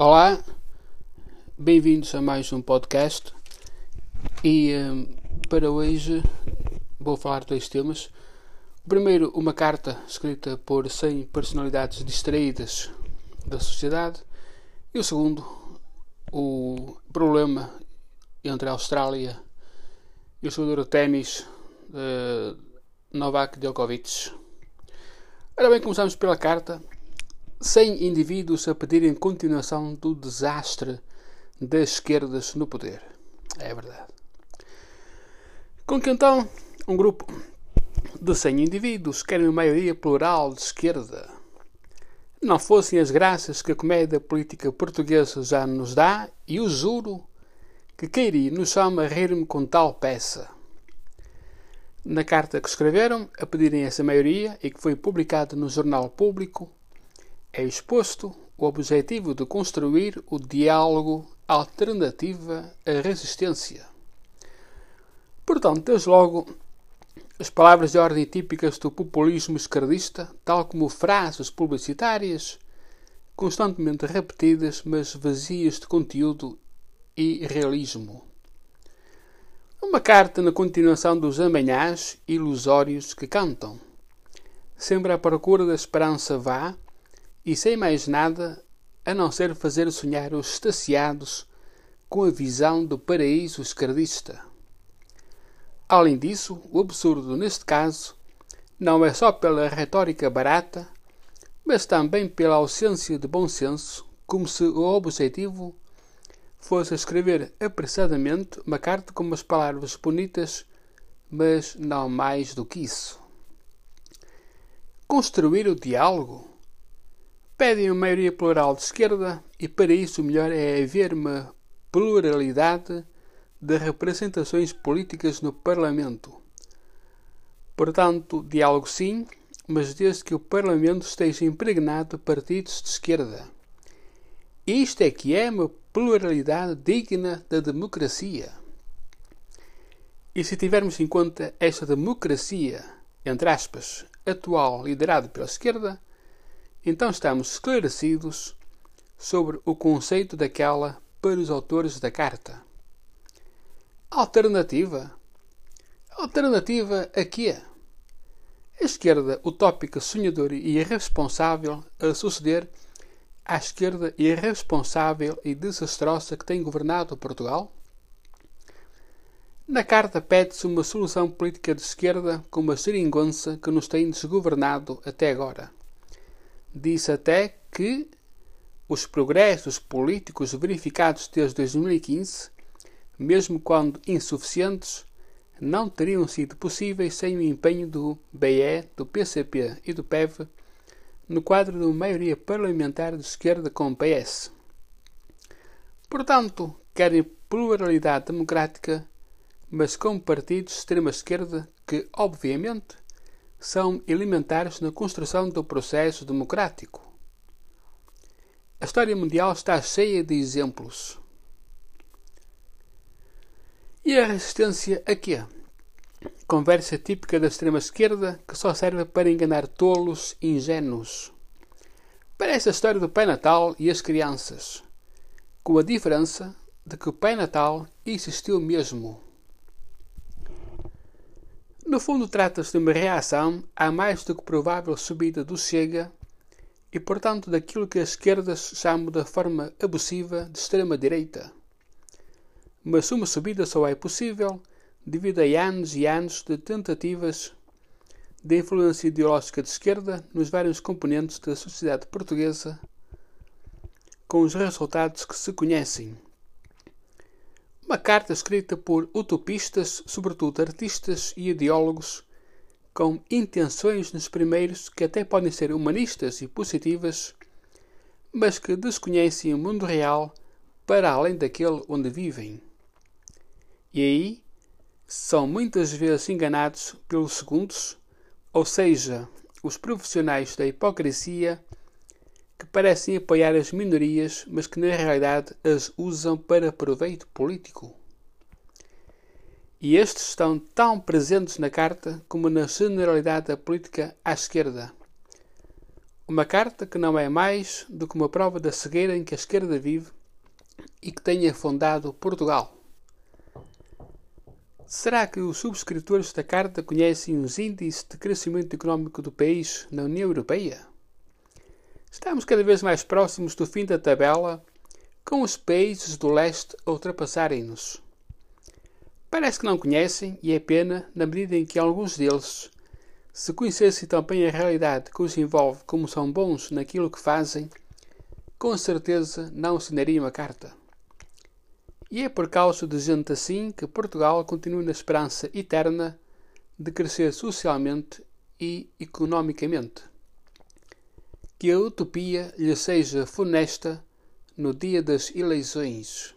Olá, bem-vindos a mais um podcast e um, para hoje vou falar de dois temas. O primeiro, uma carta escrita por 100 personalidades distraídas da sociedade e o segundo, o problema entre a Austrália e o jogador de ténis uh, Novak Djokovic. Ora bem, começamos pela carta. 100 indivíduos a pedirem continuação do desastre das esquerdas no poder. É verdade. Com que então um grupo de 100 indivíduos querem uma maioria plural de esquerda. Não fossem as graças que a comédia política portuguesa já nos dá, e o juro que Queiri nos chama a rir-me com tal peça. Na carta que escreveram, a pedirem essa maioria e que foi publicada no Jornal Público, é exposto o objetivo de construir o diálogo alternativa à resistência. Portanto, desde logo, as palavras de ordem típicas do populismo esquerdista, tal como frases publicitárias, constantemente repetidas, mas vazias de conteúdo e realismo. Uma carta na continuação dos amanhãs ilusórios que cantam. Sempre à procura da esperança vá, e sem mais nada a não ser fazer sonhar os estaciados com a visão do paraíso esquerdista. Além disso, o absurdo neste caso não é só pela retórica barata, mas também pela ausência de bom senso, como se o objetivo fosse escrever apressadamente uma carta com umas palavras bonitas, mas não mais do que isso. Construir o diálogo pedem uma maioria plural de esquerda e para isso o melhor é haver uma pluralidade de representações políticas no Parlamento. Portanto, diálogo sim, mas desde que o Parlamento esteja impregnado de partidos de esquerda. Isto é que é uma pluralidade digna da democracia. E se tivermos em conta esta democracia, entre aspas, atual liderada pela esquerda, então estamos esclarecidos sobre o conceito daquela para os autores da carta. Alternativa? Alternativa a quê? A esquerda utópica, sonhadora e irresponsável a suceder à esquerda irresponsável e desastrosa que tem governado Portugal? Na carta pede-se uma solução política de esquerda com uma seringonça que nos tem desgovernado até agora. Disse até que os progressos políticos verificados desde 2015, mesmo quando insuficientes, não teriam sido possíveis sem o empenho do BE, do PCP e do PEV no quadro de uma maioria parlamentar de esquerda com o PS. Portanto, querem pluralidade democrática, mas com partidos de extrema-esquerda que, obviamente, são elementares na construção do processo democrático. A história mundial está cheia de exemplos. E a resistência a quê? Conversa típica da extrema-esquerda que só serve para enganar tolos e ingênuos. Parece a história do Pai Natal e as crianças, com a diferença de que o Pai Natal existiu mesmo. No fundo, trata-se de uma reação à mais do que provável subida do Chega e, portanto, daquilo que as esquerdas chamam da forma abusiva de extrema-direita. Mas uma subida só é possível devido a anos e anos de tentativas de influência ideológica de esquerda nos vários componentes da sociedade portuguesa, com os resultados que se conhecem. Uma carta escrita por utopistas, sobretudo artistas e ideólogos, com intenções nos primeiros que até podem ser humanistas e positivas, mas que desconhecem o mundo real para além daquele onde vivem. E aí são muitas vezes enganados pelos segundos, ou seja, os profissionais da hipocrisia que parecem apoiar as minorias, mas que na realidade as usam para proveito político. E estes estão tão presentes na carta como na generalidade da política à esquerda. Uma carta que não é mais do que uma prova da cegueira em que a esquerda vive e que tenha fundado Portugal. Será que os subscritores da carta conhecem os índices de crescimento económico do país na União Europeia? Estamos cada vez mais próximos do fim da tabela, com os países do leste a ultrapassarem-nos. Parece que não conhecem, e é pena, na medida em que alguns deles, se conhecessem também a realidade que os envolve como são bons naquilo que fazem, com certeza não assinariam a carta. E é por causa de gente assim que Portugal continua na esperança eterna de crescer socialmente e economicamente. Que a utopia lhe seja funesta no dia das eleições.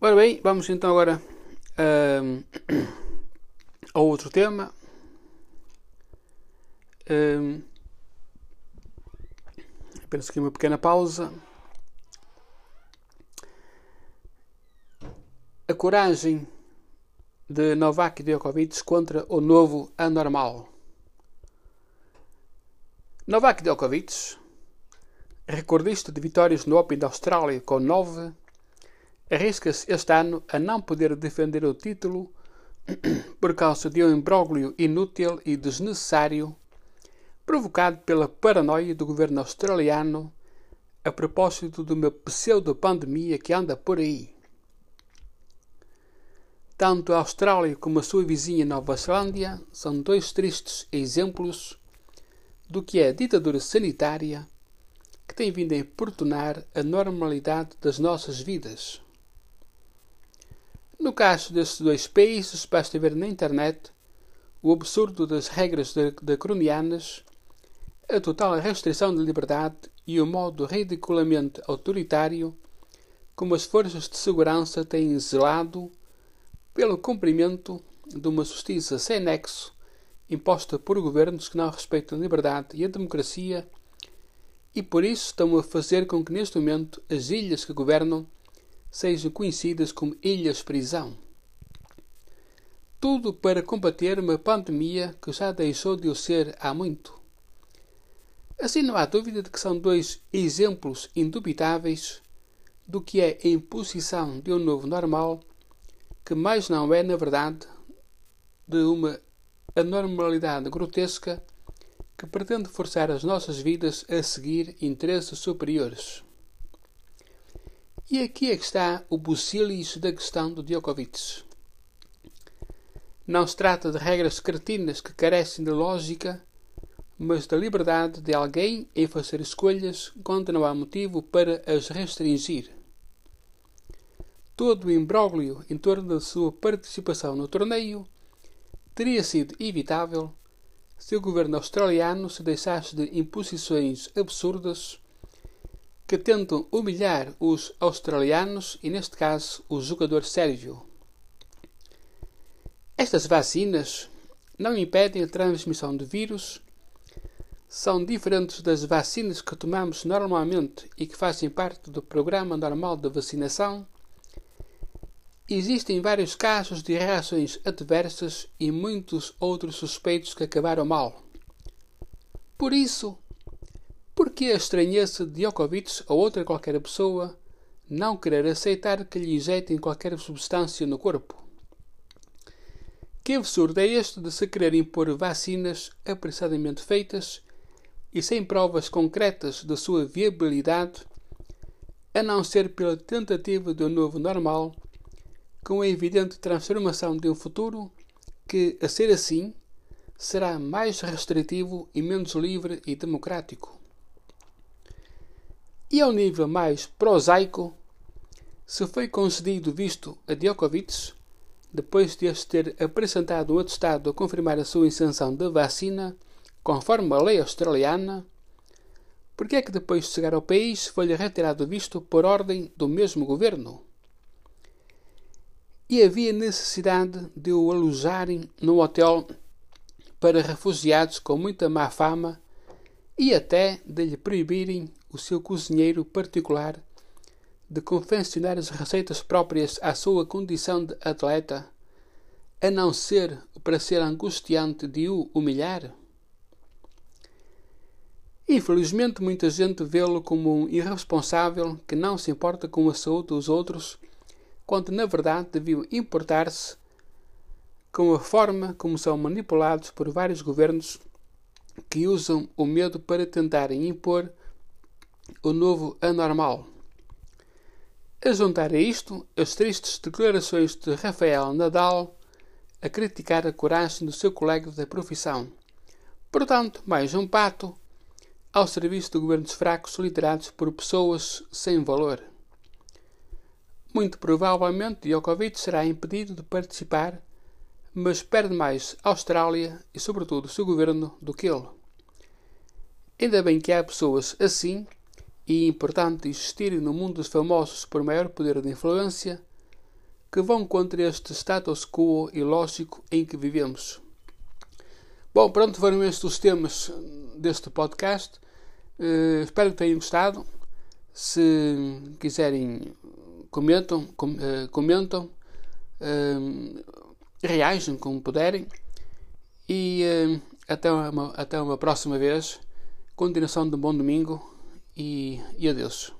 Ora bem, vamos então agora um, ao outro tema. Um, apenas aqui uma pequena pausa. A coragem de Novak Djokovic contra o novo anormal. Novak Djokovic, recordista de vitórias no Open da Austrália com 9 arrisca-se este ano a não poder defender o título por causa de um imbróglio inútil e desnecessário provocado pela paranoia do governo australiano a propósito de uma pseudo-pandemia que anda por aí. Tanto a Austrália como a sua vizinha Nova Zelândia são dois tristes exemplos do que é a ditadura sanitária que tem vindo a importunar a normalidade das nossas vidas. No caso destes dois países, basta ver na internet o absurdo das regras draconianas, a total restrição de liberdade e o modo ridiculamente autoritário como as forças de segurança têm zelado pelo cumprimento de uma justiça sem nexo imposta por governos que não respeitam a liberdade e a democracia e por isso estão a fazer com que neste momento as ilhas que governam sejam conhecidas como ilhas-prisão. Tudo para combater uma pandemia que já deixou de o ser há muito. Assim não há dúvida de que são dois exemplos indubitáveis do que é a imposição de um novo normal, que mais não é, na verdade, de uma anormalidade grotesca que pretende forçar as nossas vidas a seguir interesses superiores. E aqui é que está o bucilis da questão do Djokovic. Não se trata de regras cretinas que carecem de lógica, mas da liberdade de alguém em fazer escolhas quando não há motivo para as restringir. Todo o imbróglio em torno da sua participação no torneio teria sido evitável se o governo australiano se deixasse de imposições absurdas que tentam humilhar os australianos e, neste caso, o jogador Sérgio. Estas vacinas não impedem a transmissão de vírus, são diferentes das vacinas que tomamos normalmente e que fazem parte do programa normal de vacinação. Existem vários casos de reações adversas e muitos outros suspeitos que acabaram mal. Por isso, por que a estranheza de Djokovic ou outra qualquer pessoa não querer aceitar que lhe injetem qualquer substância no corpo? Que absurdo é este de se querer impor vacinas apressadamente feitas e sem provas concretas da sua viabilidade, a não ser pela tentativa de um novo normal, com a evidente transformação de um futuro que, a ser assim, será mais restritivo e menos livre e democrático. E ao nível mais prosaico, se foi concedido visto a Djokovic, depois de este ter apresentado um atestado a confirmar a sua isenção da vacina, conforme a lei australiana, porque é que depois de chegar ao país foi-lhe retirado o visto por ordem do mesmo governo? E havia necessidade de o alojarem num hotel para refugiados com muita má fama e até de lhe proibirem o seu cozinheiro particular de confeccionar as receitas próprias à sua condição de atleta, a não ser para ser angustiante de o humilhar? Infelizmente, muita gente vê-lo como um irresponsável que não se importa com a saúde dos outros, quando na verdade deviam importar-se com a forma como são manipulados por vários governos que usam o medo para tentarem impor o novo anormal. A juntar a isto as tristes declarações de Rafael Nadal a criticar a coragem do seu colega da profissão. Portanto, mais um pato ao serviço de governos fracos liderados por pessoas sem valor. Muito provavelmente Djokovic será impedido de participar, mas perde mais a Austrália e, sobretudo, o seu governo do que ele. Ainda bem que há pessoas assim, e é importante existirem no mundo dos famosos por maior poder de influência, que vão contra este status quo ilógico em que vivemos. Bom, pronto, foram estes os temas deste podcast. Uh, espero que tenham gostado. Se quiserem, comentam, com, uh, comentam, uh, reagem como puderem. E até, uma, até uma próxima vez. Continuação de um bom domingo e, e adeus.